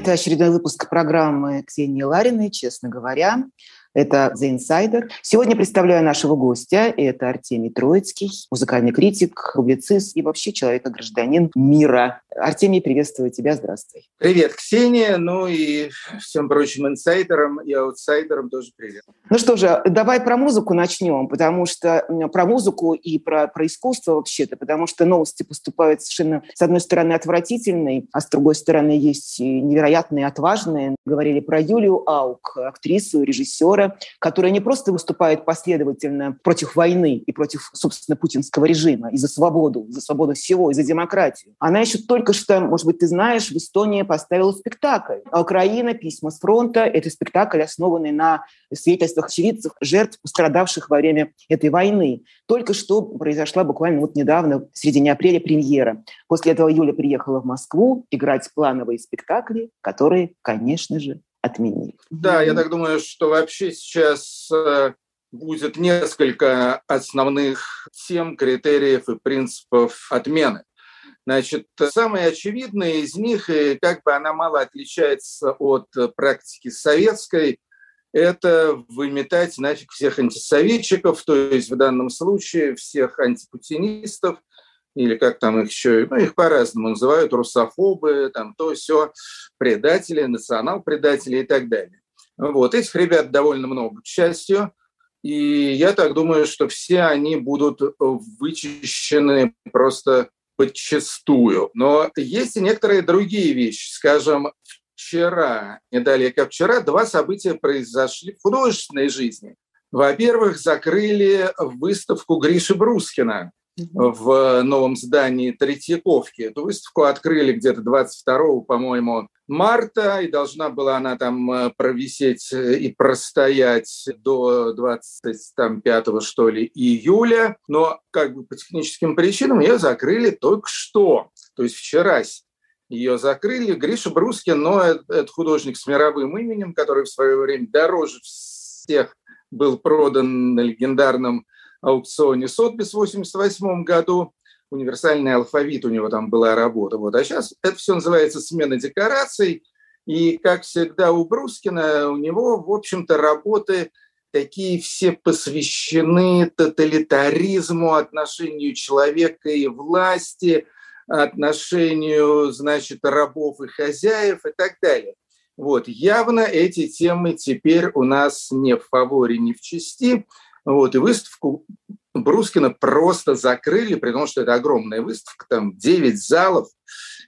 Это очередной выпуск программы Ксении Лариной «Честно говоря». Это The Insider. Сегодня представляю нашего гостя. Это Артемий Троицкий, музыкальный критик, публицист и вообще человек-гражданин мира. Артемий, приветствую тебя. Здравствуй. Привет, Ксения. Ну и всем прочим инсайдерам и аутсайдерам тоже привет. Ну что же, давай про музыку начнем, потому что про музыку и про, про искусство вообще-то, потому что новости поступают совершенно, с одной стороны, отвратительные, а с другой стороны, есть невероятные, отважные. Говорили про Юлию Аук, актрису, режиссера, Гитлера, которая не просто выступает последовательно против войны и против, собственно, путинского режима, и за свободу, за свободу всего, и за демократию. Она еще только что, может быть, ты знаешь, в Эстонии поставила спектакль. А Украина, письма с фронта. Это спектакль, основанный на свидетельствах очевидцев, жертв, пострадавших во время этой войны. Только что произошла буквально вот недавно, в середине апреля, премьера. После этого Юля приехала в Москву играть плановые спектакли, которые, конечно же, отменили. Да, я так думаю, что вообще сейчас э, будет несколько основных тем, критериев и принципов отмены. Значит, самое очевидное из них, и как бы она мало отличается от практики советской, это выметать нафиг всех антисоветчиков, то есть в данном случае всех антипутинистов, или как там их еще, ну, их по-разному называют, русофобы, там то все, предатели, национал-предатели и так далее. Вот, этих ребят довольно много, к счастью, и я так думаю, что все они будут вычищены просто подчастую. Но есть и некоторые другие вещи. Скажем, вчера, не далее как вчера, два события произошли в художественной жизни. Во-первых, закрыли выставку Гриши Брускина, в новом здании Третьяковки. Эту выставку открыли где-то 22, по-моему, марта, и должна была она там э, провисеть э, и простоять до 25 что ли, июля. Но как бы по техническим причинам ее закрыли только что, то есть вчера ее закрыли. Гриша Брускин, но это, это художник с мировым именем, который в свое время дороже всех был продан на легендарном аукционе Сотбис в 1988 году. Универсальный алфавит у него там была работа. Вот. А сейчас это все называется смена декораций. И, как всегда, у Брускина, у него, в общем-то, работы такие все посвящены тоталитаризму, отношению человека и власти, отношению, значит, рабов и хозяев и так далее. Вот, явно эти темы теперь у нас не в фаворе, не в части. Вот, и выставку Брускина просто закрыли, при том, что это огромная выставка, там 9 залов,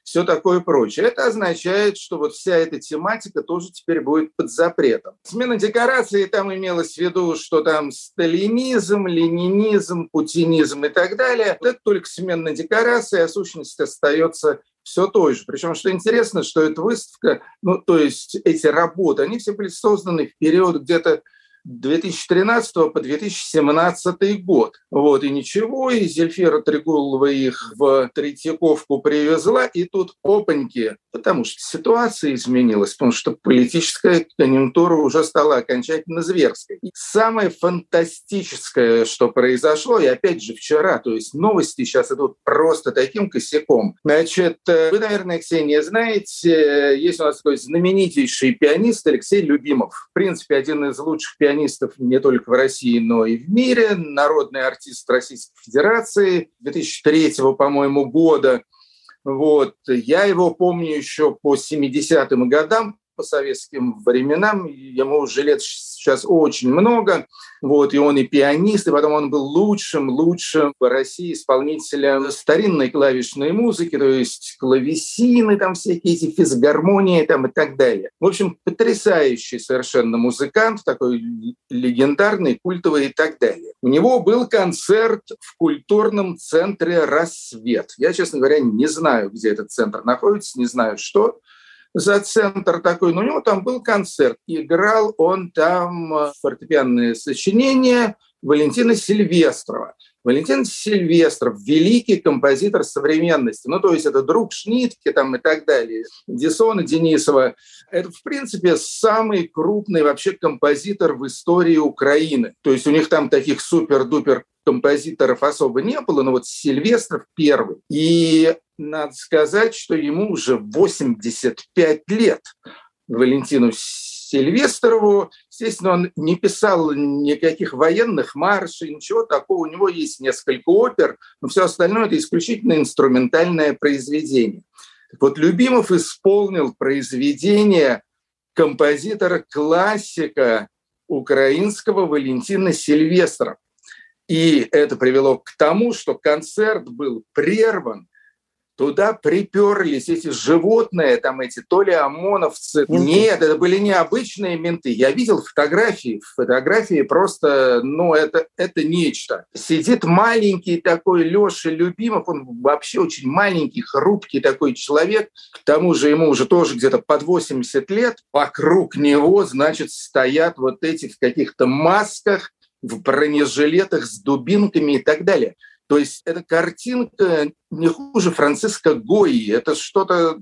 все такое прочее. Это означает, что вот вся эта тематика тоже теперь будет под запретом. Смена декорации там имелось в виду, что там сталинизм, ленинизм, путинизм и так далее. Это только смена декорации, а сущность остается все той же. Причем, что интересно, что эта выставка, ну, то есть эти работы, они все были созданы в период где-то 2013 по 2017 год. Вот, и ничего, и Зельфира Трегулова их в Третьяковку привезла, и тут опаньки, потому что ситуация изменилась, потому что политическая конъюнктура уже стала окончательно зверской. И самое фантастическое, что произошло, и опять же вчера, то есть новости сейчас идут просто таким косяком. Значит, э, вы, наверное, Ксения, знаете, есть у нас такой знаменитейший пианист Алексей Любимов. В принципе, один из лучших пианистов пианистов не только в России, но и в мире, народный артист Российской Федерации 2003, по-моему, года. Вот. Я его помню еще по 70-м годам, по советским временам. Ему уже лет сейчас очень много. Вот, и он и пианист, и потом он был лучшим, лучшим в России исполнителем старинной клавишной музыки, то есть клавесины, там всякие эти физгармонии там и так далее. В общем, потрясающий совершенно музыкант, такой легендарный, культовый и так далее. У него был концерт в культурном центре «Рассвет». Я, честно говоря, не знаю, где этот центр находится, не знаю, что за центр такой, но у него там был концерт. Играл он там э, фортепианные сочинения, Валентина Сильвестрова. Валентин Сильвестров – великий композитор современности. Ну, то есть это друг Шнитки там и так далее. Дисона Денисова. Это, в принципе, самый крупный вообще композитор в истории Украины. То есть у них там таких супер-дупер композиторов особо не было, но вот Сильвестров первый. И надо сказать, что ему уже 85 лет. Валентину Сильвестрову. Естественно, он не писал никаких военных маршей, ничего такого. У него есть несколько опер, но все остальное – это исключительно инструментальное произведение. Вот Любимов исполнил произведение композитора-классика украинского Валентина Сильвестрова. И это привело к тому, что концерт был прерван Туда приперлись эти животные, там эти то ли ОМОНовцы. Менты. Нет, это были необычные менты. Я видел фотографии. Фотографии просто, ну, это, это нечто. Сидит маленький такой Леша Любимов, он вообще очень маленький, хрупкий такой человек. К тому же ему уже тоже где-то под 80 лет. Вокруг него, значит, стоят вот эти в каких-то масках, в бронежилетах с дубинками и так далее. То есть эта картинка не хуже Франциска Гои, это что-то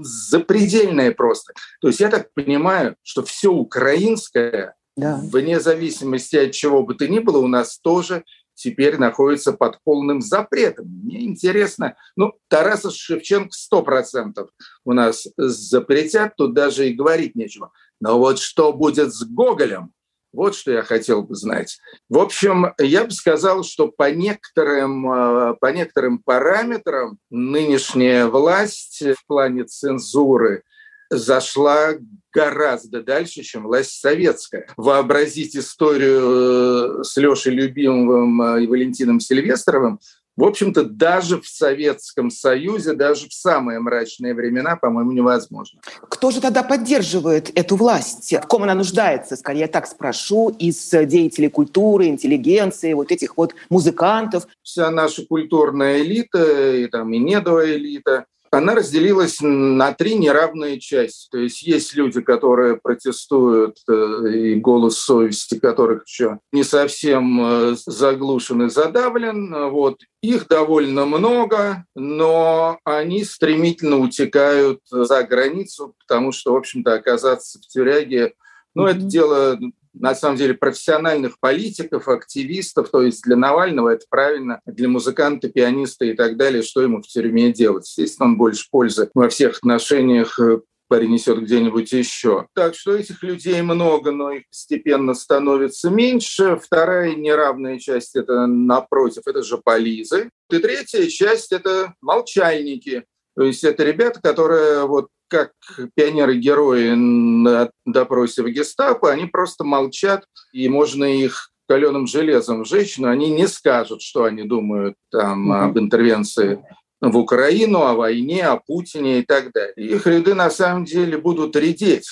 запредельное просто. То есть я так понимаю, что все украинское, да. вне зависимости от чего бы то ни было, у нас тоже теперь находится под полным запретом. Мне интересно, ну, Тараса Шевченко сто процентов у нас запретят, тут даже и говорить нечего. Но вот что будет с Гоголем, вот что я хотел бы знать. В общем, я бы сказал, что по некоторым, э, по некоторым параметрам нынешняя власть в плане цензуры зашла гораздо дальше, чем власть советская. Вообразить историю э, с Лешей Любимовым э, и Валентином Сильвестровым в общем-то, даже в Советском Союзе, даже в самые мрачные времена, по-моему, невозможно. Кто же тогда поддерживает эту власть? В ком она нуждается, скорее я так спрошу, из деятелей культуры, интеллигенции, вот этих вот музыкантов? Вся наша культурная элита, и там и недовая элита, она разделилась на три неравные части. То есть есть люди, которые протестуют, э, и голос совести которых еще не совсем э, заглушен и задавлен. Вот. Их довольно много, но они стремительно утекают за границу, потому что, в общем-то, оказаться в тюряге ну, mm-hmm. это дело на самом деле профессиональных политиков, активистов, то есть для Навального это правильно, для музыканта, пианиста и так далее, что ему в тюрьме делать. Естественно, он больше пользы во всех отношениях э, принесет где-нибудь еще. Так что этих людей много, но их постепенно становится меньше. Вторая неравная часть – это напротив, это же полизы. И третья часть – это молчальники. То есть это ребята, которые вот как пионеры-герои на допросе в гестапо, они просто молчат, и можно их каленым железом сжечь, но они не скажут, что они думают там mm-hmm. об интервенции в Украину, о войне, о Путине и так далее. Их ряды на самом деле будут редеть.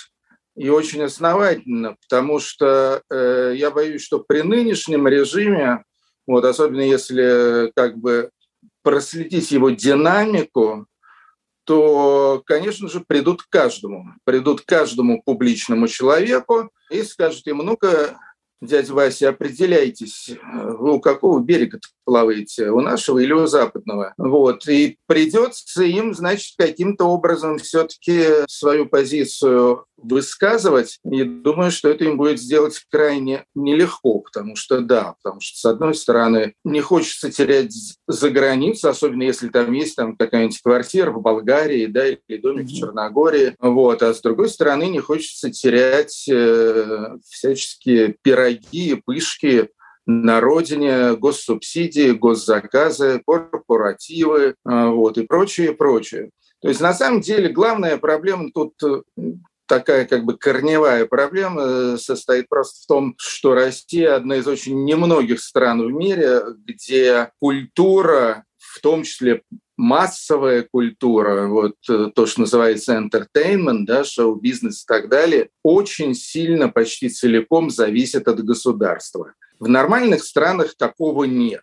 И очень основательно, потому что э, я боюсь, что при нынешнем режиме, вот, особенно если как бы проследить его динамику, то, конечно же, придут к каждому, придут к каждому публичному человеку и скажут ему, ну-ка, дядя Вася, определяйтесь, вы у какого берега плаваете, у нашего или у западного. Вот. И придется им, значит, каким-то образом все-таки свою позицию высказывать. И думаю, что это им будет сделать крайне нелегко, потому что да, потому что, с одной стороны, не хочется терять за границу, особенно если там есть там какая-нибудь квартира в Болгарии, да, или домик в Черногории, вот, а с другой стороны, не хочется терять э, всяческие пироги, пышки, на родине, госсубсидии, госзаказы, корпоративы а, вот, и прочее, прочее. То есть на самом деле главная проблема тут э, такая как бы корневая проблема э, состоит просто в том, что Россия одна из очень немногих стран в мире, где культура, в том числе массовая культура, вот э, то, что называется entertainment, да, шоу-бизнес и так далее, очень сильно, почти целиком зависит от государства. В нормальных странах такого нет.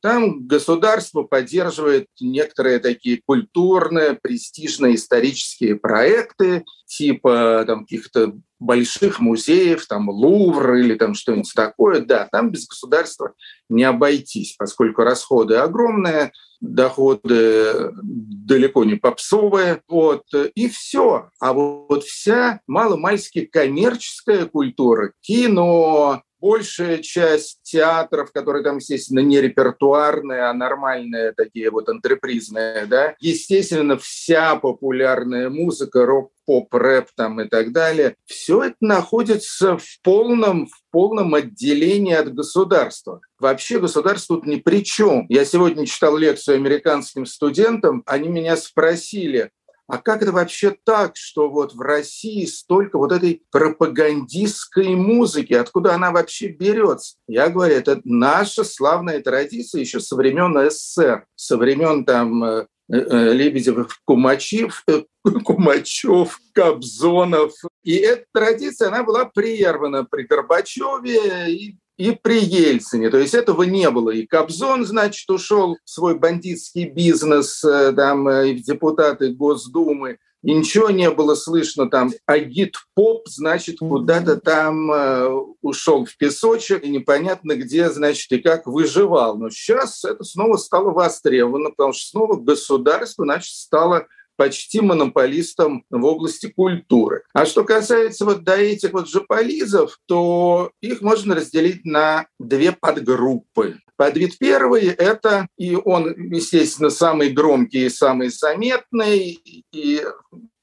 Там государство поддерживает некоторые такие культурные, престижные, исторические проекты, типа там каких-то больших музеев, там Лувр или там что-нибудь такое. Да, там без государства не обойтись, поскольку расходы огромные, доходы далеко не попсовые. Вот, и все. А вот вся маломальски коммерческая культура, кино, большая часть театров, которые там, естественно, не репертуарные, а нормальные, такие вот антрепризные, да, естественно, вся популярная музыка, рок, поп, рэп там и так далее, все это находится в полном, в полном отделении от государства. Вообще государство тут ни при чем. Я сегодня читал лекцию американским студентам, они меня спросили, а как это вообще так, что вот в России столько вот этой пропагандистской музыки, откуда она вообще берется? Я говорю, это наша славная традиция еще со времен СССР, со времен там э, э, Лебедев, Кумачев, э, Кумачев, Кобзонов. И эта традиция, она была прервана при Горбачеве и и при Ельцине. То есть этого не было. И Кобзон, значит, ушел в свой бандитский бизнес э, там, э, и в депутаты Госдумы. И ничего не было слышно там. А гид-поп, значит, куда-то там э, ушел в песочек, и непонятно где, значит, и как выживал. Но сейчас это снова стало востребовано, потому что снова государство, значит, стало почти монополистом в области культуры. А что касается вот до этих вот жополизов, то их можно разделить на две подгруппы. Подвид первый – это, и он, естественно, самый громкий и самый заметный, и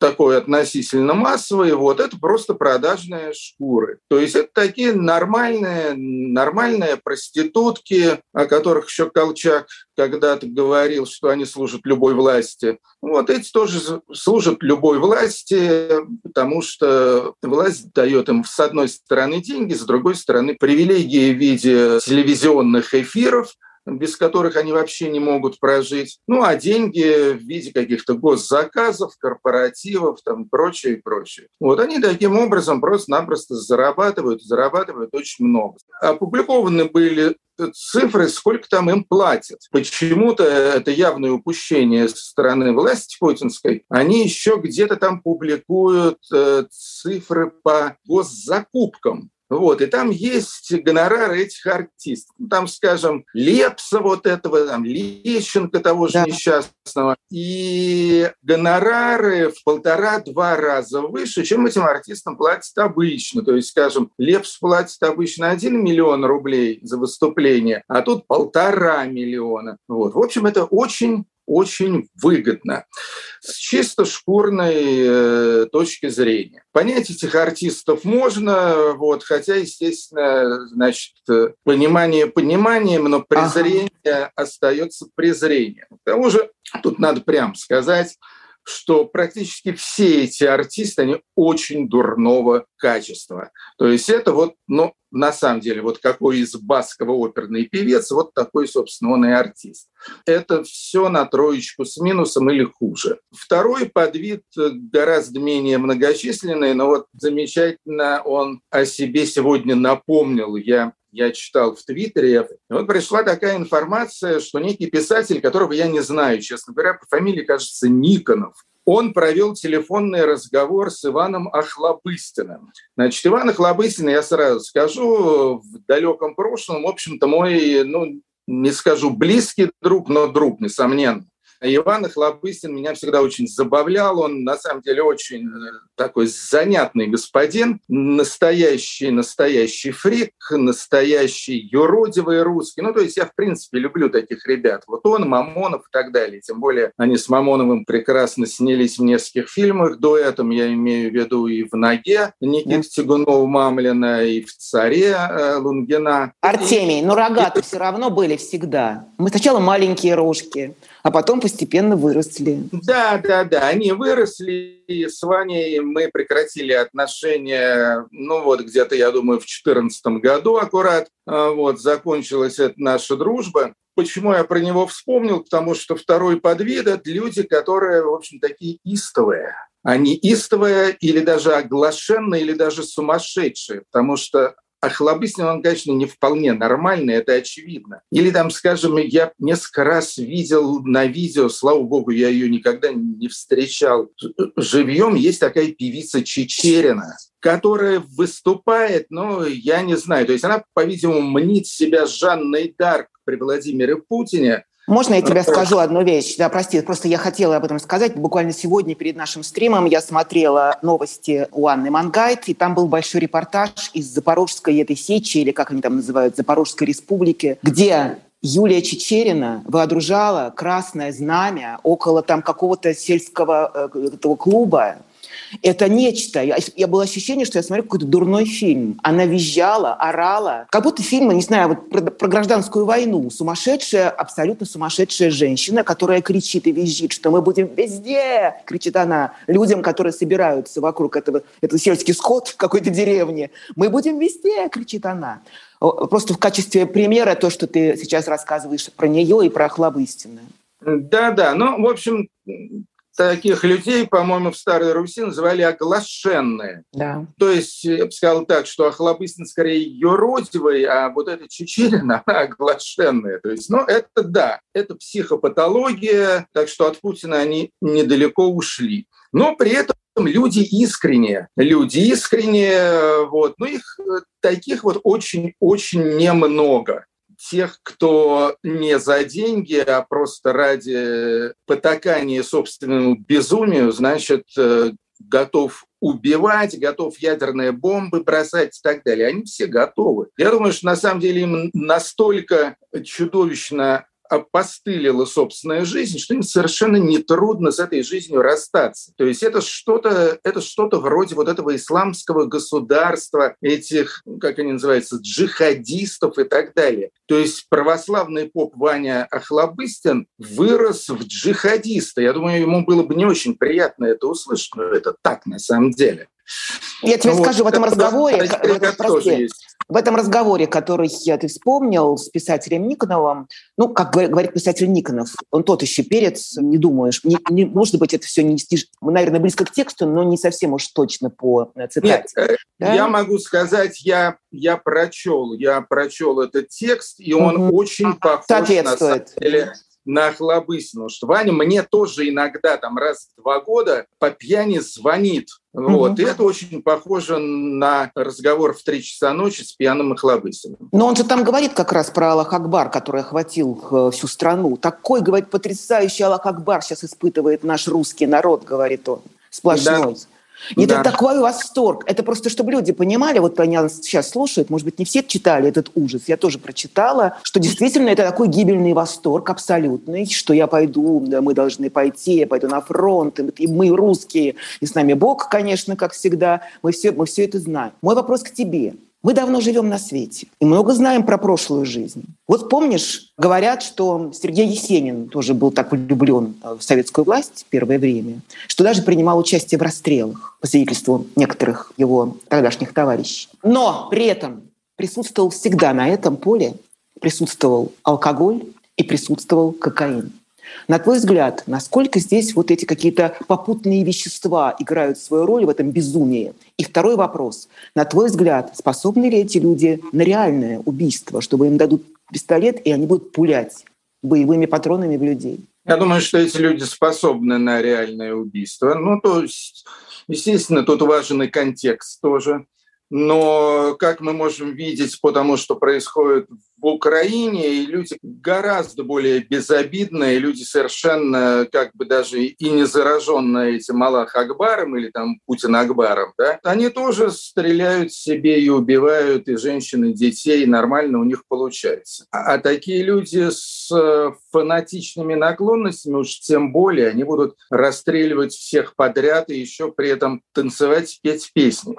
такой относительно массовый, вот это просто продажные шкуры. То есть это такие нормальные, нормальные проститутки, о которых еще Колчак когда-то говорил, что они служат любой власти. Вот эти тоже служат любой власти, потому что власть дает им с одной стороны деньги, с другой стороны привилегии в виде телевизионных эфиров, без которых они вообще не могут прожить. Ну, а деньги в виде каких-то госзаказов, корпоративов, там, прочее и прочее. Вот они таким образом просто-напросто зарабатывают, зарабатывают очень много. Опубликованы были цифры, сколько там им платят. Почему-то это явное упущение со стороны власти путинской. Они еще где-то там публикуют э, цифры по госзакупкам. Вот, и там есть гонорары этих артистов. Ну, там, скажем, Лепса вот этого, там, Лещенко того же да. несчастного. И гонорары в полтора-два раза выше, чем этим артистам платят обычно. То есть, скажем, Лепс платит обычно 1 миллион рублей за выступление, а тут полтора миллиона. Вот. В общем, это очень очень выгодно чисто шкурной э, точки зрения. Понять этих артистов можно, вот, хотя, естественно, значит, понимание пониманием, но презрение ага. остается презрением. К тому же, тут надо прям сказать, что практически все эти артисты, они очень дурного качества. То есть это вот, ну, на самом деле, вот какой из баскова оперный певец, вот такой, собственно, он и артист. Это все на троечку с минусом или хуже. Второй подвид гораздо менее многочисленный, но вот замечательно он о себе сегодня напомнил. Я я читал в Твиттере, вот пришла такая информация, что некий писатель, которого я не знаю, честно говоря, по фамилии, кажется, Никонов, он провел телефонный разговор с Иваном Охлобыстиным. Значит, Иван Охлобыстин, я сразу скажу, в далеком прошлом, в общем-то, мой, ну, не скажу близкий друг, но друг, несомненно. Иван Охлобыстин меня всегда очень забавлял. Он, на самом деле, очень э, такой занятный господин. Настоящий, настоящий фрик, настоящий юродивый русский. Ну, то есть я, в принципе, люблю таких ребят. Вот он, Мамонов и так далее. Тем более они с Мамоновым прекрасно снялись в нескольких фильмах. До этого я имею в виду и в «Ноге» Никита Тягунов Мамлина, и в «Царе» э, Лунгина. Артемий, но рога-то все равно были всегда. Мы сначала маленькие рожки, а потом постепенно выросли. Да, да, да, они выросли, и с Ваней мы прекратили отношения, ну вот где-то, я думаю, в 2014 году аккурат, а вот, закончилась эта наша дружба. Почему я про него вспомнил? Потому что второй подвид – это люди, которые, в общем, такие истовые. Они истовые или даже оглашенные, или даже сумасшедшие, потому что Охлобыстин, он, конечно, не вполне нормальный, это очевидно. Или там, скажем, я несколько раз видел на видео, слава богу, я ее никогда не встречал живьем, есть такая певица Чечерина, которая выступает, ну, я не знаю, то есть она, по-видимому, мнит себя Жанной Дарк при Владимире Путине, можно я тебе скажу одну вещь? Да, прости, просто я хотела об этом сказать. Буквально сегодня перед нашим стримом я смотрела новости у Анны Мангайт, и там был большой репортаж из Запорожской этой сечи, или как они там называют, Запорожской республики, где Юлия Чечерина водружала красное знамя около там какого-то сельского э, этого клуба, это нечто. Я, я было ощущение, что я смотрю какой-то дурной фильм. Она визжала, орала. Как будто фильм, не знаю, вот про, про гражданскую войну. Сумасшедшая, абсолютно сумасшедшая женщина, которая кричит и визжит, что мы будем везде, кричит она людям, которые собираются вокруг этого, это сельский сход в какой-то деревне. Мы будем везде, кричит она. Просто в качестве примера то, что ты сейчас рассказываешь про нее и про Хлобыстина. Да-да, ну, в общем, таких людей, по-моему, в Старой Руси называли оглашенные. Да. То есть, я бы сказал так, что Охлобыстин скорее юродивый, а вот эта Чечерина, она оглашенная. То есть, ну, это да, это психопатология, так что от Путина они недалеко ушли. Но при этом люди искренние, люди искренние, вот, ну их таких вот очень-очень немного тех, кто не за деньги, а просто ради потакания собственному безумию, значит, э, готов убивать, готов ядерные бомбы бросать и так далее. Они все готовы. Я думаю, что на самом деле им настолько чудовищно опостылила собственная жизнь, что им совершенно нетрудно с этой жизнью расстаться. То есть это что-то это что-то вроде вот этого исламского государства, этих, как они называются, джихадистов и так далее. То есть православный поп Ваня Охлобыстин вырос в джихадиста. Я думаю, ему было бы не очень приятно это услышать, но это так на самом деле. Я тебе ну, скажу, вот, в этом разговоре, прости, в этом разговоре, который я ты вспомнил с писателем Никоновым, ну, как говорит писатель Никонов, он тот еще перец, не думаешь, не, не, может быть, это все, не, наверное, близко к тексту, но не совсем уж точно по э, цитате. Нет, э, да? я могу сказать, я, я прочел, я прочел этот текст, и он угу. очень похож на самом деле на Хлобыстину, что Ваня мне тоже иногда там раз в два года по пьяни звонит. Вот. Угу. И это очень похоже на разговор в три часа ночи с пьяным Охлобыстиным. Но он же там говорит как раз про Аллах Акбар, который охватил э, всю страну. Такой, говорит, потрясающий Аллах Акбар сейчас испытывает наш русский народ, говорит он, сплошной. Да. Да. это такой восторг. Это просто, чтобы люди понимали, вот они сейчас слушают, может быть, не все читали этот ужас, я тоже прочитала, что действительно это такой гибельный восторг абсолютный, что я пойду, да, мы должны пойти, я пойду на фронт, и мы русские, и с нами Бог, конечно, как всегда, мы все, мы все это знаем. Мой вопрос к тебе. Мы давно живем на свете и много знаем про прошлую жизнь. Вот помнишь, говорят, что Сергей Есенин тоже был так влюблен в советскую власть в первое время, что даже принимал участие в расстрелах, по свидетельству некоторых его тогдашних товарищей. Но при этом присутствовал всегда на этом поле, присутствовал алкоголь и присутствовал кокаин. На твой взгляд, насколько здесь вот эти какие-то попутные вещества играют свою роль в этом безумии? И второй вопрос. На твой взгляд, способны ли эти люди на реальное убийство, чтобы им дадут пистолет, и они будут пулять боевыми патронами в людей? Я думаю, что эти люди способны на реальное убийство. Ну, то есть, естественно, тут важен и контекст тоже. Но, как мы можем видеть по тому, что происходит Украине, и люди гораздо более безобидные, люди совершенно как бы даже и не зараженные этим Аллах Акбаром или там Путин Акбаром, да, они тоже стреляют себе и убивают и женщин, и детей, и нормально у них получается. А, а такие люди с э, фанатичными наклонностями, уж тем более, они будут расстреливать всех подряд и еще при этом танцевать, петь песни.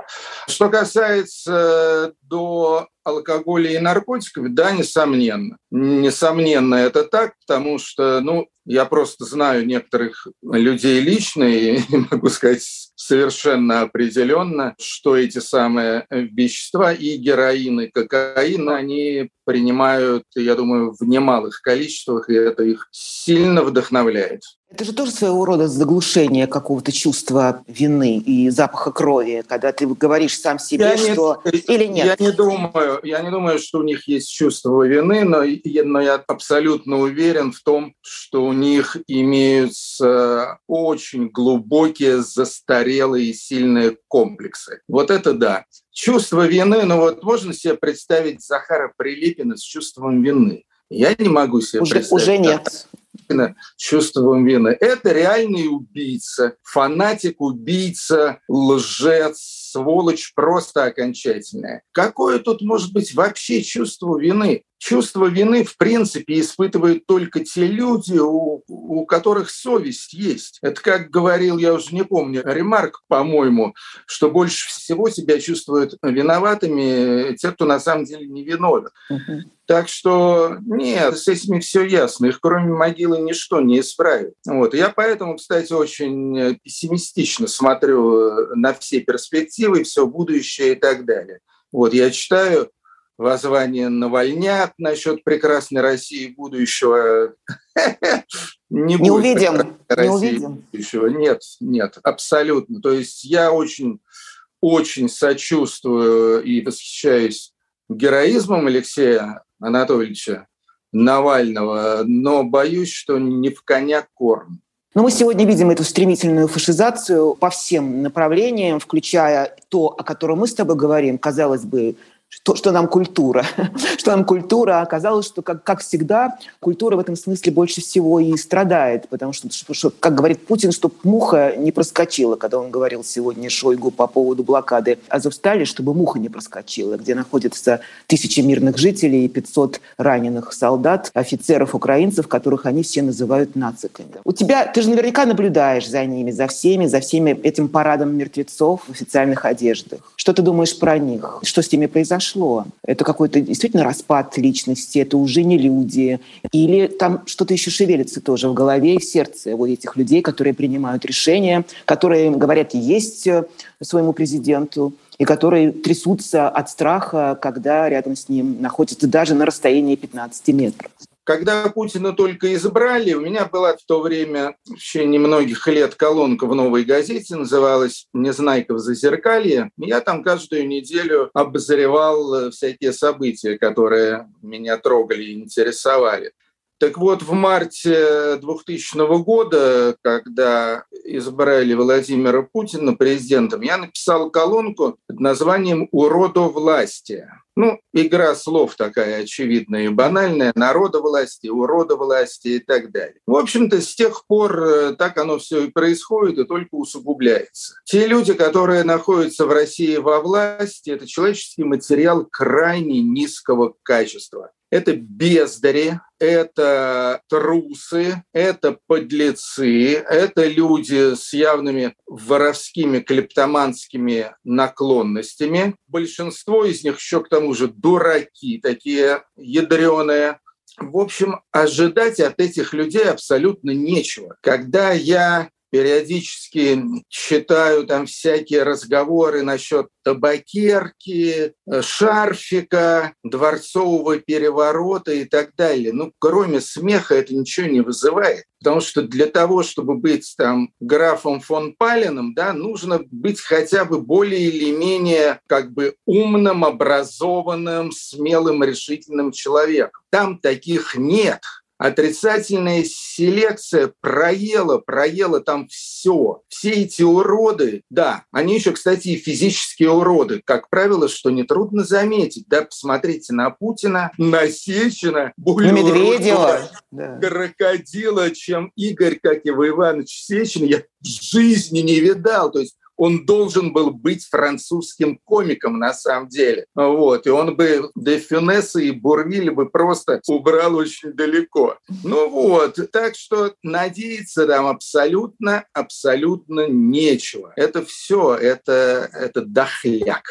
Что касается до алкоголя и наркотиков, да, несомненно. Несомненно, это так, потому что, ну, Я просто знаю некоторых людей лично и могу сказать совершенно определенно, что эти самые вещества и героин, и кокаин, они принимают, я думаю, в немалых количествах, и это их сильно вдохновляет. Это же тоже своего рода заглушение какого-то чувства вины и запаха крови, когда ты говоришь сам себе, я что не, или нет. Я не думаю, я не думаю, что у них есть чувство вины, но, но я абсолютно уверен в том, что у них имеются очень глубокие, застарелые, сильные комплексы. Вот это да. Чувство вины, ну вот можно себе представить Захара Прилепина с чувством вины. Я не могу себе уже, представить. Уже нет чувством вины. Это реальный убийца, фанатик, убийца, лжец, сволочь просто окончательная. Какое тут может быть вообще чувство вины? Чувство вины, в принципе, испытывают только те люди, у, у которых совесть есть. Это как говорил, я уже не помню, Ремарк, по-моему, что больше всего себя чувствуют виноватыми те, кто на самом деле не виновен. Uh-huh. Так что нет, с этими все ясно. Их кроме могилы ничто не исправит. Вот. Я поэтому, кстати, очень пессимистично смотрю на все перспективы, все будущее и так далее. Вот я читаю воззвание Навальняк насчет прекрасной России будущего. Не, не увидим, не увидим. Будущего. Нет, нет, абсолютно. То есть я очень, очень сочувствую и восхищаюсь героизмом Алексея Анатольевича Навального, но боюсь, что не в коня корм. Но мы сегодня видим эту стремительную фашизацию по всем направлениям, включая то, о котором мы с тобой говорим, казалось бы, что, что нам культура. что нам культура. Оказалось, что, как, как всегда, культура в этом смысле больше всего и страдает, потому что, что, что как говорит Путин, чтобы муха не проскочила, когда он говорил сегодня Шойгу по поводу блокады Азовстали, чтобы муха не проскочила, где находятся тысячи мирных жителей и 500 раненых солдат, офицеров украинцев, которых они все называют нациками. У тебя, ты же наверняка наблюдаешь за ними, за всеми, за всеми этим парадом мертвецов в официальных одеждах. Что ты думаешь про них? Что с ними произошло? Произошло. Это какой-то действительно распад личности, это уже не люди. Или там что-то еще шевелится тоже в голове и в сердце у этих людей, которые принимают решения, которые говорят «есть» своему президенту, и которые трясутся от страха, когда рядом с ним находятся даже на расстоянии 15 метров. Когда Путина только избрали, у меня была в то время в течение многих лет колонка в «Новой газете», называлась «Незнайка в зазеркалье». Я там каждую неделю обозревал э, всякие события, которые меня трогали и интересовали. Так вот, в марте 2000 года, когда избрали Владимира Путина президентом, я написал колонку под названием власти". Ну, игра слов такая очевидная и банальная. Народа власти, урода власти и так далее. В общем-то, с тех пор э, так оно все и происходит, и только усугубляется. Те люди, которые находятся в России во власти, это человеческий материал крайне низкого качества. Это бездари, это трусы, это подлецы, это люди с явными воровскими, клептоманскими наклонностями. Большинство из них еще к тому же дураки, такие ядреные. В общем, ожидать от этих людей абсолютно нечего. Когда я периодически читаю там всякие разговоры насчет табакерки, э, шарфика, дворцового переворота и так далее. Ну, кроме смеха это ничего не вызывает. Потому что для того, чтобы быть там графом фон Палином, да, нужно быть хотя бы более или менее как бы умным, образованным, смелым, решительным человеком. Там таких нет отрицательная селекция проела, проела там все. Все эти уроды, да, они еще, кстати, и физические уроды. Как правило, что нетрудно заметить, да, посмотрите на Путина, на Сечина, более Медведева, да. крокодила, чем Игорь, как его Иванович Сечин, я в жизни не видал. То есть он должен был быть французским комиком на самом деле. Вот. И он бы Де Фюнеса и Бурвиль бы просто убрал очень далеко. Ну вот, так что надеяться там абсолютно, абсолютно нечего. Это все, это, это дохляк.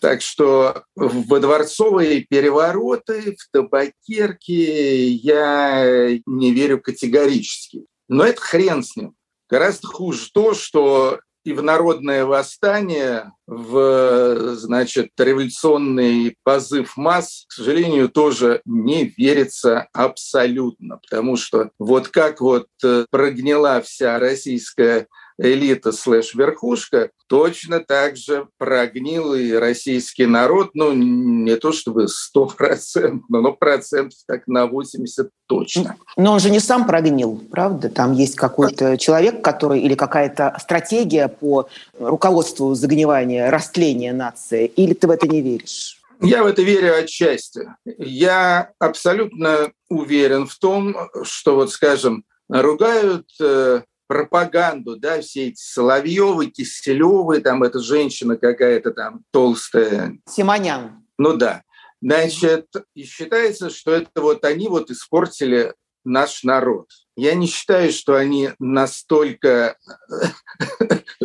Так что в дворцовые перевороты, в табакерки я не верю категорически. Но это хрен с ним. Гораздо хуже то, что и в народное восстание, в, значит, революционный позыв масс, к сожалению, тоже не верится абсолютно, потому что вот как вот э, прогнила вся российская элита слэш-верхушка, точно так же прогнил и российский народ, ну, не то чтобы стопроцентно, но процентов так на 80 точно. Но он же не сам прогнил, правда? Там есть какой-то человек, который или какая-то стратегия по руководству загнивания, растления нации, или ты в это не веришь? Я в это верю отчасти. Я абсолютно уверен в том, что вот, скажем, ругают э, пропаганду, да, все эти Соловьевы, Киселевы, там эта женщина какая-то там толстая. Симонян. Ну да. Значит, и считается, что это вот они вот испортили наш народ. Я не считаю, что они настолько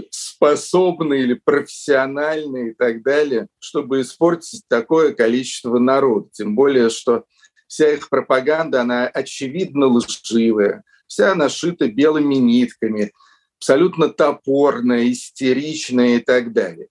способны или профессиональны и так далее, чтобы испортить такое количество народа. Тем более, что вся их пропаганда, она очевидно лживая вся нашита белыми нитками, абсолютно топорная, истеричная и так далее.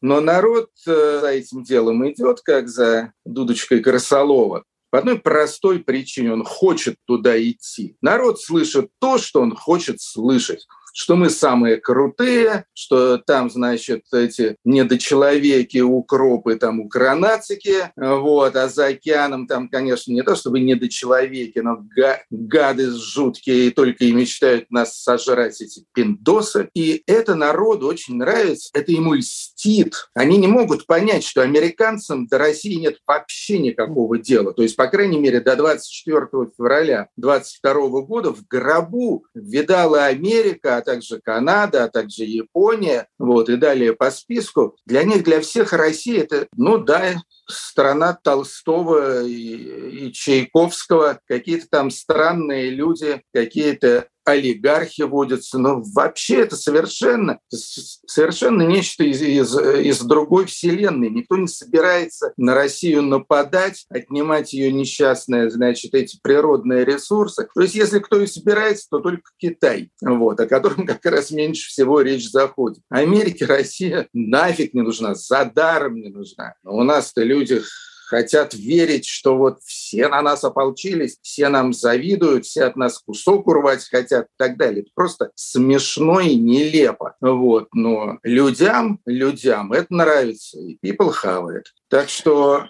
Но народ э, за этим делом идет, как за дудочкой Красолова. По одной простой причине он хочет туда идти. Народ слышит то, что он хочет слышать что мы самые крутые, что там, значит, эти недочеловеки, укропы, там, укронацики, вот, а за океаном там, конечно, не то чтобы недочеловеки, но гады жуткие, и только и мечтают нас сожрать эти пиндосы. И это народу очень нравится, это ему льстит. Они не могут понять, что американцам до России нет вообще никакого дела. То есть, по крайней мере, до 24 февраля 22 года в гробу видала Америка, также Канада, а также Япония, вот, и далее по списку. Для них, для всех Россия это, ну да, страна Толстого и, и Чайковского, какие-то там странные люди, какие-то олигархи водятся, но вообще это совершенно, совершенно нечто из, из, из другой вселенной. Никто не собирается на Россию нападать, отнимать ее несчастные, значит, эти природные ресурсы. То есть если кто и собирается, то только Китай, вот, о котором как раз меньше всего речь заходит. Америке Россия нафиг не нужна, за даром не нужна. У нас-то люди хотят верить, что вот все на нас ополчились, все нам завидуют, все от нас кусок урвать хотят и так далее. Это просто смешно и нелепо. Вот. Но людям, людям это нравится, и people have it. Так что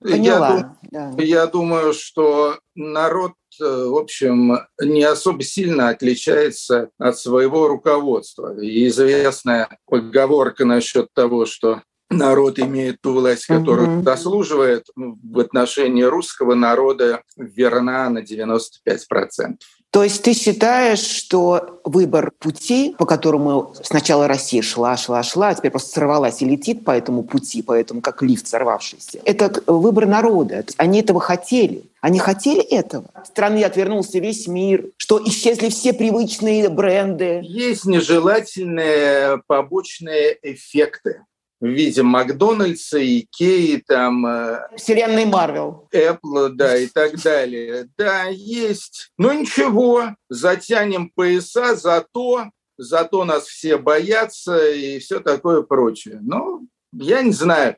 Поняла, я, да. я думаю, что народ э, в общем, не особо сильно отличается от своего руководства. И известная поговорка насчет того, что народ имеет ту власть, которую угу. заслуживает, ну, в отношении русского народа верна на 95%. То есть ты считаешь, что выбор пути, по которому сначала Россия шла, шла, шла, а теперь просто сорвалась и летит по этому пути, поэтому как лифт сорвавшийся, это выбор народа. Они этого хотели. Они хотели этого. Страны отвернулся весь мир, что исчезли все привычные бренды. Есть нежелательные побочные эффекты в виде Макдональдса, Икеи, там... Э, Вселенной Марвел. Apple, да, и так далее. Да, есть. Но ничего, затянем пояса, зато, зато нас все боятся и все такое прочее. Но я не знаю.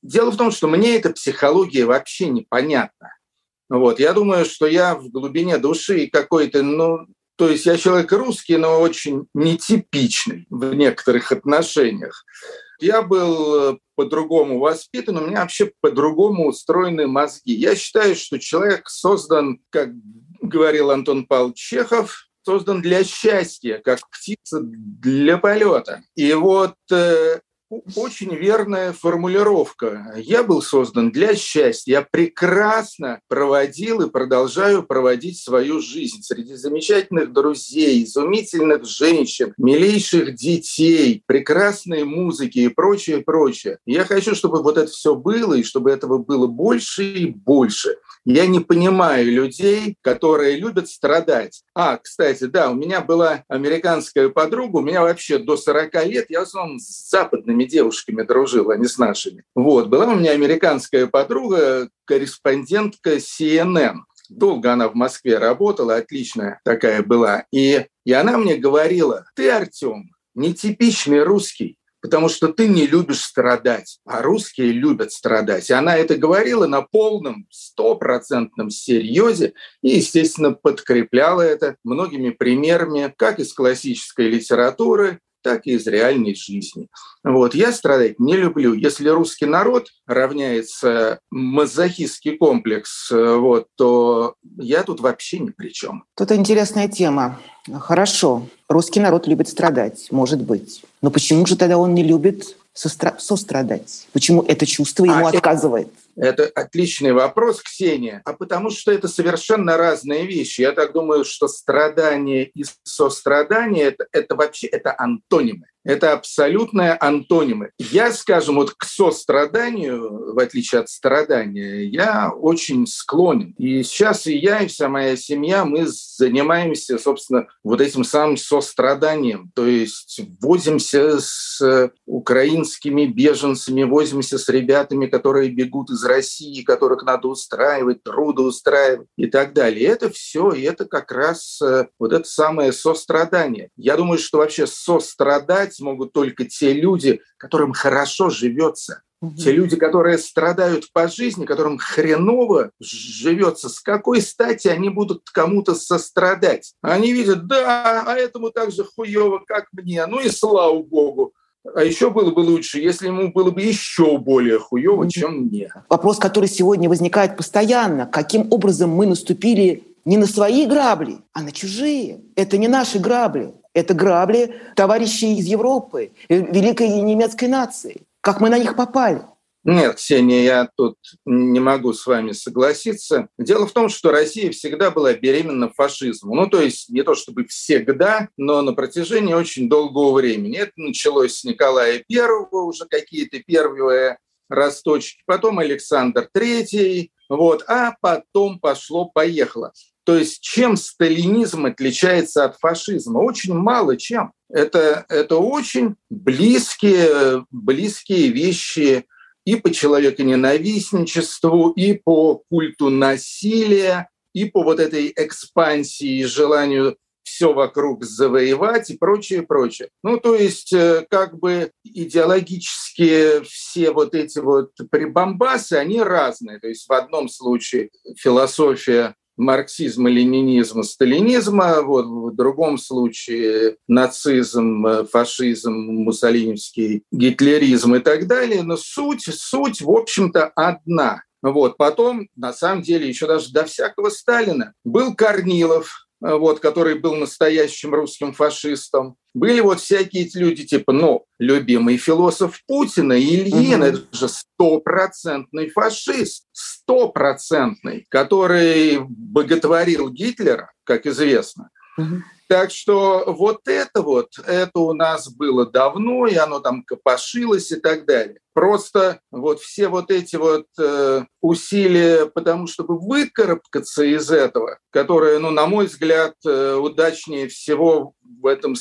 Дело в том, что мне эта психология вообще непонятна. Вот. Я думаю, что я в глубине души какой-то, ну, то есть я человек русский, но очень нетипичный в некоторых отношениях. Я был э, по-другому воспитан, у меня вообще по-другому устроены мозги. Я считаю, что человек создан, как говорил Антон Павлович Чехов, создан для счастья, как птица для полета. И вот э, очень верная формулировка. Я был создан для счастья. Я прекрасно проводил и продолжаю проводить свою жизнь среди замечательных друзей, изумительных женщин, милейших детей, прекрасной музыки и прочее, прочее. Я хочу, чтобы вот это все было, и чтобы этого было больше и больше. Я не понимаю людей, которые любят страдать. А, кстати, да, у меня была американская подруга, у меня вообще до 40 лет, я в основном с западными русскими девушками дружил, а не с нашими. Вот. Была у меня американская подруга, корреспондентка CNN. Долго она в Москве работала, отличная такая была. И, и она мне говорила, ты, Артем, нетипичный русский потому что ты не любишь страдать, а русские любят страдать. И она это говорила на полном, стопроцентном серьезе и, естественно, подкрепляла это многими примерами как из классической литературы, так и из реальной жизни. Вот. Я страдать не люблю. Если русский народ равняется мазохистский комплекс, вот, то я тут вообще ни при чем. Тут интересная тема. Хорошо, русский народ любит страдать, может быть. Но почему же тогда он не любит состра- сострадать? Почему это чувство ему а отказывает? Это отличный вопрос, Ксения. А потому что это совершенно разные вещи. Я так думаю, что страдание и сострадание это, это вообще это антонимы. Это абсолютные антонимы. Я, скажем, вот к состраданию, в отличие от страдания, я очень склонен. И сейчас и я, и вся моя семья, мы занимаемся, собственно, вот этим самым состраданием. То есть возимся с украинскими беженцами, возимся с ребятами, которые бегут из России, которых надо устраивать, трудоустраивать и так далее. Это все, и это как раз э, вот это самое сострадание. Я думаю, что вообще сострадать могут только те люди, которым хорошо живется. Те люди, которые страдают по жизни, которым хреново живется, с какой стати они будут кому-то сострадать? Они видят, да, а этому так же хуево, как мне, ну и слава богу. А еще было бы лучше, если ему было бы еще более хуево, чем мне. Вопрос, который сегодня возникает постоянно. Каким образом мы наступили не на свои грабли, а на чужие? Это не наши грабли. Это грабли товарищей из Европы, э, великой немецкой нации. Как мы на них попали? Нет, Ксения, я тут не могу с вами согласиться. Дело в том, что Россия всегда была беременна фашизмом. Ну, то есть не то чтобы всегда, но на протяжении очень долгого времени. Это началось с Николая Первого, уже какие-то первые росточки, потом Александр Третий, вот, а потом пошло-поехало. То есть чем сталинизм отличается от фашизма? Очень мало чем. Это, это очень близкие, близкие вещи и по человеконенавистничеству, и по культу насилия, и по вот этой экспансии и желанию все вокруг завоевать и прочее, прочее. Ну, то есть, э, как бы идеологические все вот эти вот прибамбасы, они разные. То есть в одном случае философия марксизма, ленинизма, сталинизма, вот, в другом случае нацизм, фашизм, муссолинский гитлеризм и так далее. Но суть, суть в общем-то, одна. Вот. Потом, на самом деле, еще даже до всякого Сталина был Корнилов, вот, который был настоящим русским фашистом. Были вот всякие люди, типа, ну, любимый философ Путина, Ильин, угу. это же стопроцентный фашист, стопроцентный, который боготворил Гитлера, как известно. Угу. Так что вот это вот, это у нас было давно, и оно там копошилось и так далее. Просто вот все вот эти вот э, усилия, потому чтобы выкарабкаться из этого, которое, ну, на мой взгляд, э, удачнее всего в этом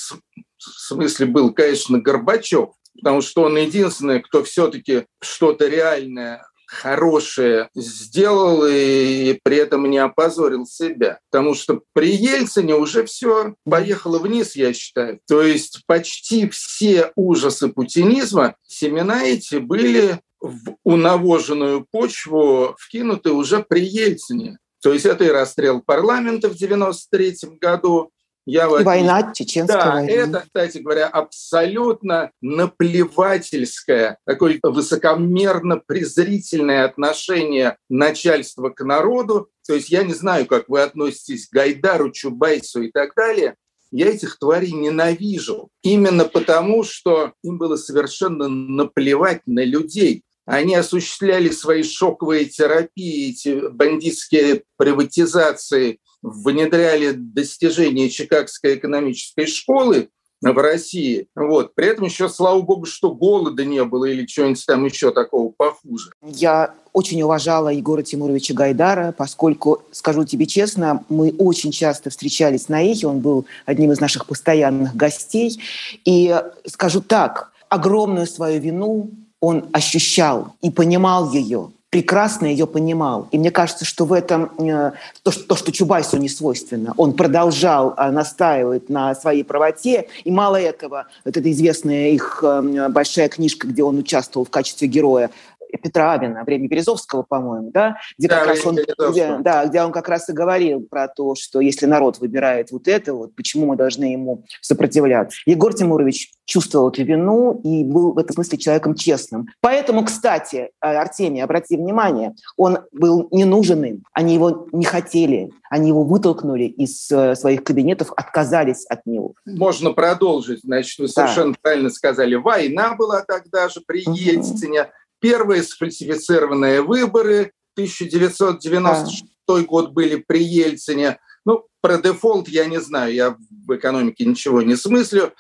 смысле был, конечно, Горбачев, потому что он единственный, кто все-таки что-то реальное хорошее сделал и при этом не опозорил себя. Потому что при Ельцине уже все поехало вниз, я считаю. То есть почти все ужасы путинизма, семена эти были в унавоженную почву вкинуты уже при Ельцине. То есть это и расстрел парламента в 1993 году, я и война, чеченская да, война. это, кстати говоря, абсолютно наплевательское, такое высокомерно-презрительное отношение начальства к народу. То есть я не знаю, как вы относитесь к Гайдару, Чубайсу и так далее. Я этих тварей ненавижу. Именно потому, что им было совершенно наплевать на людей. Они осуществляли свои шоковые терапии, эти бандитские приватизации – внедряли достижения Чикагской экономической школы в России. Вот. При этом еще, слава богу, что голода не было или чего-нибудь там еще такого похуже. Я очень уважала Егора Тимуровича Гайдара, поскольку, скажу тебе честно, мы очень часто встречались на Эхе, он был одним из наших постоянных гостей. И скажу так, огромную свою вину он ощущал и понимал ее, прекрасно ее понимал. И мне кажется, что в этом э, то, что, то, что Чубайсу не свойственно. Он продолжал э, настаивать на своей правоте. И мало этого, вот эта известная их э, большая книжка, где он участвовал в качестве героя, Петра Авина, время Березовского, по-моему, да, где да, как раз он, где, да, где он как раз и говорил про то, что если народ выбирает вот это, вот почему мы должны ему сопротивляться. Егор Тимурович чувствовал эту вину и был в этом смысле человеком честным. Поэтому, кстати, Артемий, обрати внимание, он был не нужен им, они его не хотели, они его вытолкнули из э, своих кабинетов, отказались от него. Можно продолжить. Значит, вы совершенно да. правильно сказали. Война была тогда же при Ельцине. Первые сфальсифицированные выборы 1996 а. год были при Ельцине. Ну, про дефолт я не знаю, я в экономике ничего не смыслю.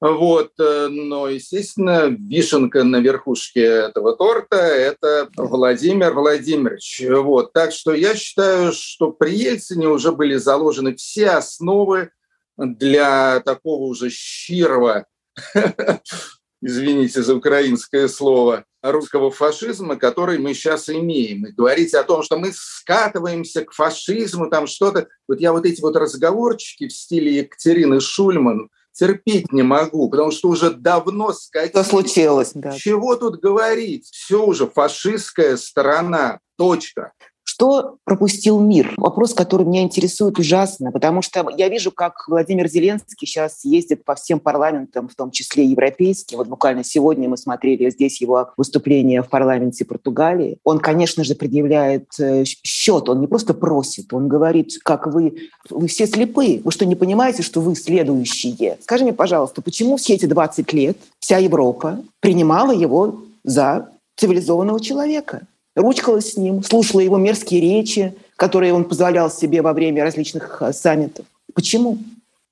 Вот, э, но, естественно, вишенка на верхушке этого торта – это Владимир Владимирович. Вот, так что я считаю, что при Ельцине уже были заложены все основы для такого уже щирого извините за украинское слово, русского фашизма, который мы сейчас имеем. И говорить о том, что мы скатываемся к фашизму, там что-то. Вот я вот эти вот разговорчики в стиле Екатерины Шульман терпеть не могу, потому что уже давно скатились. Что случилось, да. Чего тут говорить? Все уже фашистская сторона. Точка. Что пропустил мир? Вопрос, который меня интересует ужасно, потому что я вижу, как Владимир Зеленский сейчас ездит по всем парламентам, в том числе европейским. Вот буквально сегодня мы смотрели здесь его выступление в парламенте Португалии. Он, конечно же, предъявляет э, счет, он не просто просит, он говорит, как вы, вы все слепы, вы что, не понимаете, что вы следующие? Скажи мне, пожалуйста, почему все эти 20 лет вся Европа принимала его за цивилизованного человека? Ручкалась с ним, слушала его мерзкие речи, которые он позволял себе во время различных э, саммитов. Почему?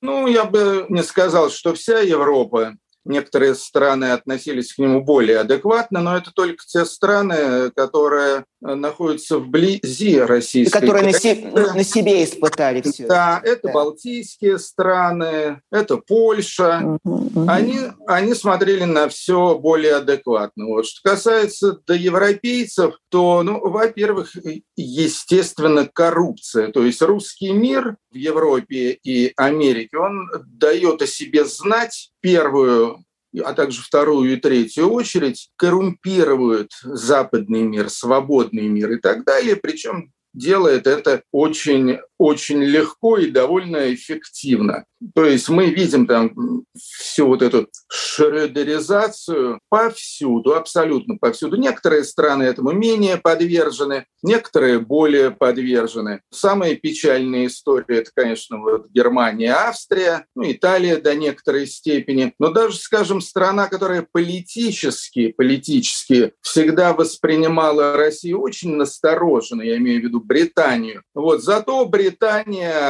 Ну, я бы не сказал, что вся Европа Некоторые страны относились к нему более адекватно, но это только те страны, которые находятся вблизи российской. И которые на, се- на себе испытали все. Да, это да. Балтийские страны, это Польша. Угу, угу. Они, они смотрели на все более адекватно. Вот. Что касается до европейцев, то, ну, во-первых, естественно, коррупция. То есть русский мир в Европе и Америке, он дает о себе знать первую а также вторую и третью очередь, коррумпируют западный мир, свободный мир и так далее, причем делает это очень, очень легко и довольно эффективно. То есть мы видим там всю вот эту шредеризацию повсюду, абсолютно повсюду. Некоторые страны этому менее подвержены, некоторые более подвержены. Самая печальная история – это, конечно, вот Германия, Австрия, ну, Италия до некоторой степени. Но даже, скажем, страна, которая политически, политически всегда воспринимала Россию очень настороженно, я имею в виду Британию. Вот. Зато Британия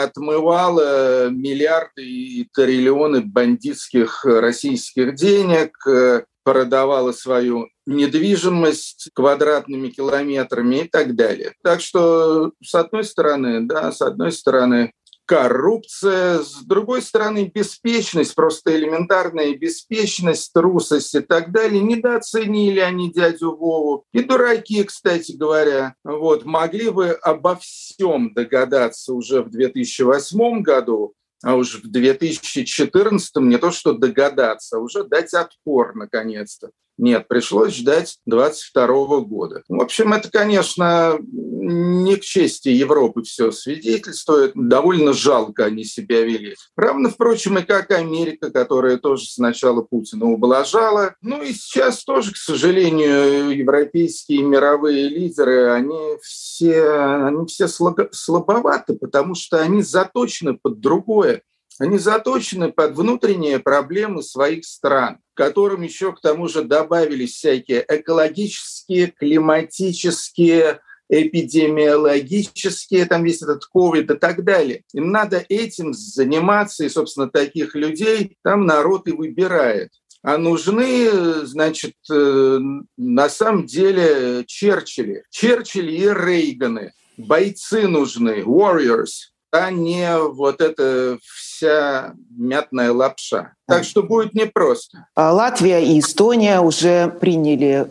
отмывала миллиарды и триллионы бандитских российских денег, э, продавала свою недвижимость квадратными километрами и так далее. Так что, с одной стороны, да, с одной стороны, коррупция, с другой стороны, беспечность, просто элементарная беспечность, трусость и так далее. Недооценили они дядю Вову. И дураки, кстати говоря, вот, могли бы обо всем догадаться уже в 2008 году, а уж в 2014 не то что догадаться, а уже дать отпор наконец-то. Нет, пришлось ждать 22 года. В общем, это, конечно, не к чести Европы все свидетельствует. Довольно жалко они себя вели. Равно, впрочем, и как Америка, которая тоже сначала Путина ублажала. Ну и сейчас тоже, к сожалению, европейские мировые лидеры, они все, они все слабоваты, потому что они заточены под другое. Они заточены под внутренние проблемы своих стран, которым еще к тому же добавились всякие экологические, климатические, эпидемиологические, там весь этот ковид и так далее. Им надо этим заниматься, и, собственно, таких людей там народ и выбирает. А нужны, значит, э, на самом деле Черчилли. Черчилли и Рейганы. Бойцы нужны, warriors, а не вот эта вся мятная лапша. Так что будет непросто. А Латвия и Эстония уже приняли,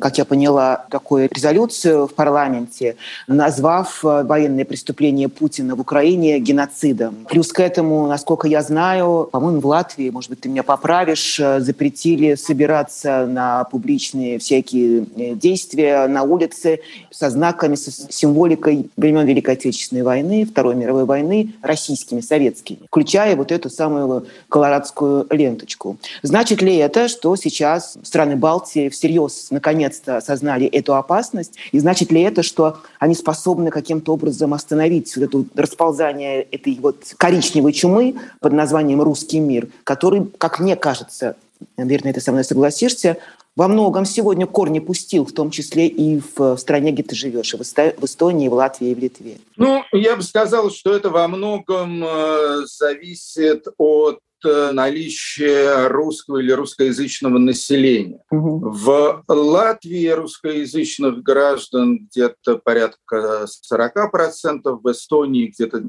как я поняла, такую резолюцию в парламенте, назвав э, военные преступления Путина в Украине геноцидом. Плюс к этому, насколько я знаю, по-моему, в Латвии, может быть, ты меня поправишь, э, запретили собираться на публичные всякие э, действия на улице со знаками, со символикой времен Великой Отечественной войны, Второй мировой войны, российскими, советскими, включая вот эту самую колорадскую ленточку. Значит ли это, что сейчас страны Балтии всерьез наконец-то осознали эту опасность? И значит ли это, что они способны каким-то образом остановить вот это расползание этой вот коричневой чумы под названием «русский мир», который, как мне кажется, наверное, ты со мной согласишься, во многом сегодня корни пустил, в том числе и в стране, где ты живешь, и в Эстонии, и в Латвии, и в Литве? Ну, я бы сказал, что это во многом э, зависит от Э, наличие русского или русскоязычного населения. Угу. В Латвии русскоязычных граждан где-то порядка 40%, в Эстонии где-то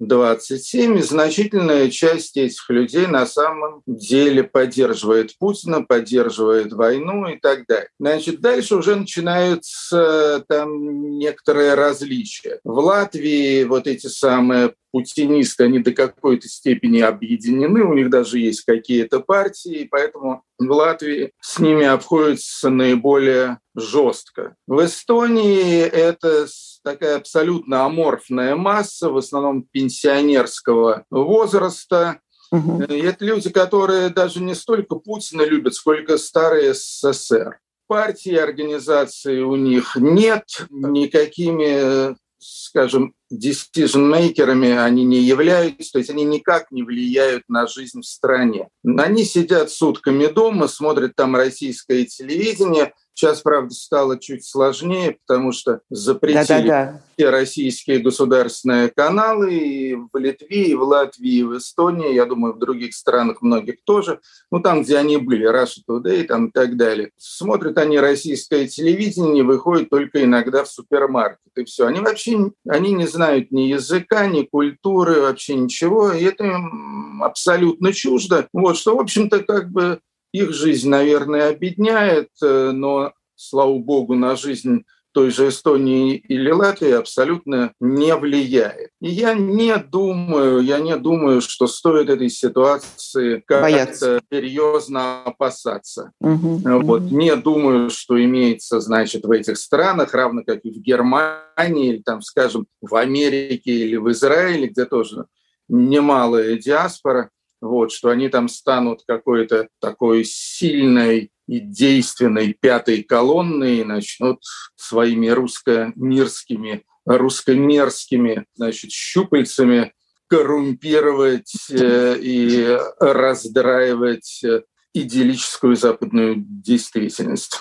25-27%. И значительная часть этих людей на самом деле поддерживает Путина, поддерживает войну и так далее. Значит, дальше уже начинаются там некоторые различия. В Латвии вот эти самые путинисты, они до какой-то степени объединены, у них даже есть какие-то партии, поэтому в Латвии с ними обходится наиболее жестко. В Эстонии это такая абсолютно аморфная масса, в основном пенсионерского возраста. Угу. И это люди, которые даже не столько Путина любят, сколько старые СССР партии, организации у них нет, никакими скажем, decision-мейкерами они не являются, то есть они никак не влияют на жизнь в стране. Они сидят сутками дома, смотрят там российское телевидение – Сейчас, правда, стало чуть сложнее, потому что запретили да, да, да. все российские государственные каналы и в Литве, и в Латвии, и в Эстонии, я думаю, в других странах многих тоже. Ну, там, где они были, Russia Today там, и так далее. Смотрят они российское телевидение, выходят только иногда в супермаркет, и все. Они вообще они не знают ни языка, ни культуры, вообще ничего, и это им абсолютно чуждо. Вот, что, в общем-то, как бы их жизнь, наверное, обедняет, э, но, слава богу, на жизнь той же Эстонии или Латвии абсолютно не влияет. И я не думаю, я не думаю, что стоит этой ситуации как-то серьезно опасаться. Угу, вот. угу. Не думаю, что имеется, значит, в этих странах, равно как и в Германии, или там, скажем, в Америке или в Израиле, где тоже немалая диаспора, вот, что они там станут какой-то такой сильной и действенной пятой колонной и начнут своими русско-мирскими, русско-мерзкими значит, щупальцами коррумпировать э, и раздраивать э, идиллическую западную действительность.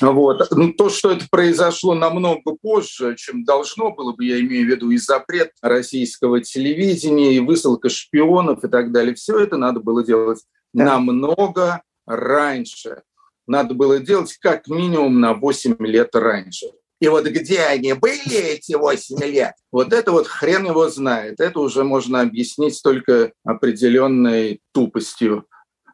Вот. Ну, то, что это произошло намного позже, чем должно было бы, я имею в виду и запрет российского телевидения, и высылка шпионов и так далее, все это надо было делать да. намного раньше. Надо было делать как минимум на 8 лет раньше. И вот где они были эти 8 лет, вот это вот хрен его знает. Это уже можно объяснить только определенной тупостью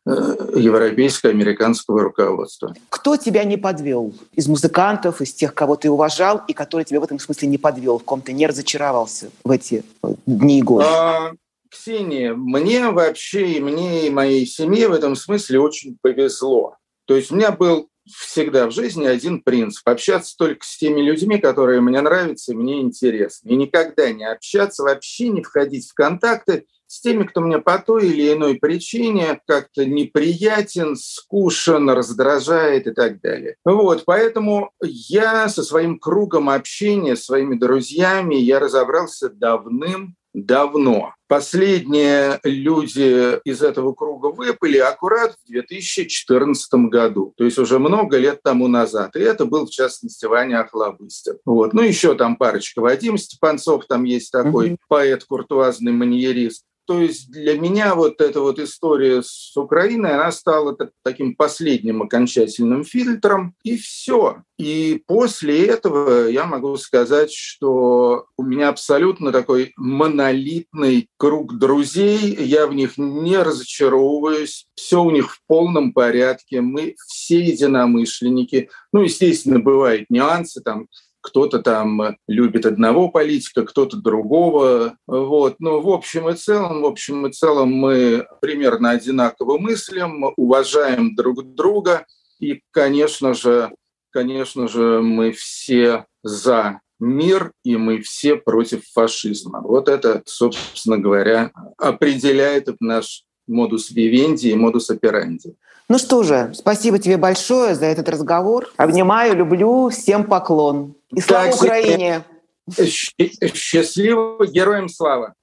европейско-американского руководства. Кто тебя не подвел из музыкантов, из тех, кого ты уважал, и который тебя в этом смысле не подвел, в ком ты не разочаровался в эти э, дни и годы? А, Ксения, мне вообще и мне, и моей семье в этом смысле очень повезло. То есть у меня был всегда в жизни один принцип – общаться только с теми людьми, которые мне нравятся и мне интересны. И никогда не общаться, вообще не входить в контакты с теми, кто мне по той или иной причине как-то неприятен, скушен, раздражает и так далее. Вот, поэтому я со своим кругом общения, своими друзьями, я разобрался давным давно. Последние люди из этого круга выпали аккурат в 2014 году, то есть уже много лет тому назад. И это был, в частности, Ваня Охлобыстин. Вот. Ну, еще там парочка. Вадим Степанцов, там есть такой mm-hmm. поэт, куртуазный маньерист то есть для меня вот эта вот история с Украиной, она стала таким последним окончательным фильтром, и все. И после этого я могу сказать, что у меня абсолютно такой монолитный круг друзей, я в них не разочаровываюсь, все у них в полном порядке, мы все единомышленники. Ну, естественно, бывают нюансы, там кто-то там любит одного политика, кто-то другого. Вот. Но в общем и целом, в общем и целом мы примерно одинаково мыслим, уважаем друг друга. И, конечно же, конечно же, мы все за мир, и мы все против фашизма. Вот это, собственно говоря, определяет наш модус вивенди и модус операнди. Ну что же, спасибо тебе большое за этот разговор. Обнимаю, люблю, всем поклон. И слава так, Украине! Счастливо, героям слава!